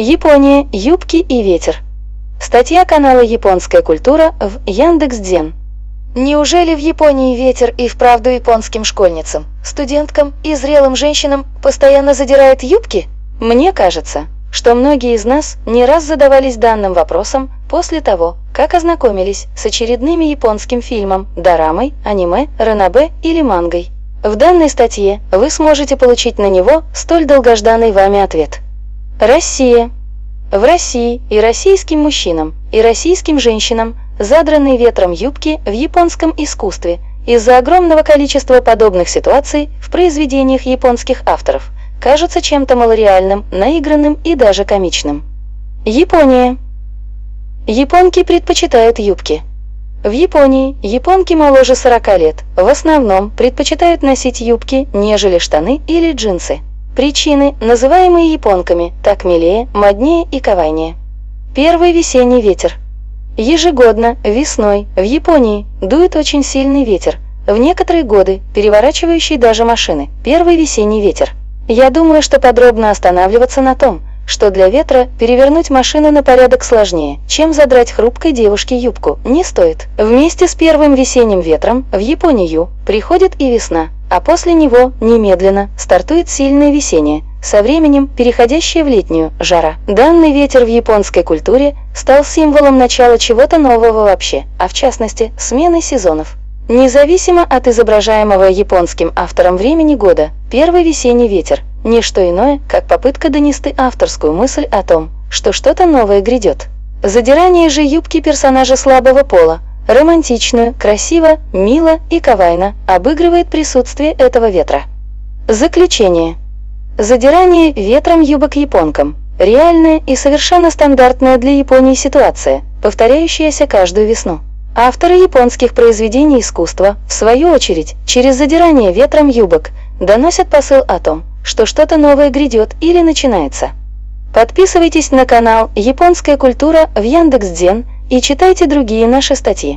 Япония, юбки и ветер. Статья канала «Японская культура» в Яндекс.Дзен. Неужели в Японии ветер и вправду японским школьницам, студенткам и зрелым женщинам постоянно задирает юбки? Мне кажется, что многие из нас не раз задавались данным вопросом после того, как ознакомились с очередными японским фильмом, дорамой, аниме, ранобэ или мангой. В данной статье вы сможете получить на него столь долгожданный вами ответ – Россия. В России и российским мужчинам, и российским женщинам задранные ветром юбки в японском искусстве из-за огромного количества подобных ситуаций в произведениях японских авторов кажутся чем-то малореальным, наигранным и даже комичным. Япония. Японки предпочитают юбки. В Японии японки моложе 40 лет в основном предпочитают носить юбки, нежели штаны или джинсы. Причины, называемые японками, так милее, моднее и кавайнее. Первый весенний ветер. Ежегодно, весной, в Японии дует очень сильный ветер, в некоторые годы переворачивающий даже машины. Первый весенний ветер. Я думаю, что подробно останавливаться на том, что для ветра перевернуть машину на порядок сложнее, чем задрать хрупкой девушке юбку, не стоит. Вместе с первым весенним ветром в Японию приходит и весна, а после него немедленно стартует сильное весеннее, со временем переходящее в летнюю, жара. Данный ветер в японской культуре стал символом начала чего-то нового вообще, а в частности смены сезонов. Независимо от изображаемого японским автором времени года, первый весенний ветер – не что иное, как попытка донести авторскую мысль о том, что что-то новое грядет. Задирание же юбки персонажа слабого пола – романтичную, красиво, мило и кавайно обыгрывает присутствие этого ветра. Заключение. Задирание ветром юбок японкам – реальная и совершенно стандартная для Японии ситуация, повторяющаяся каждую весну. Авторы японских произведений искусства, в свою очередь, через задирание ветром юбок, доносят посыл о том, что что-то новое грядет или начинается. Подписывайтесь на канал «Японская культура» в Яндекс.Дзен и читайте другие наши статьи.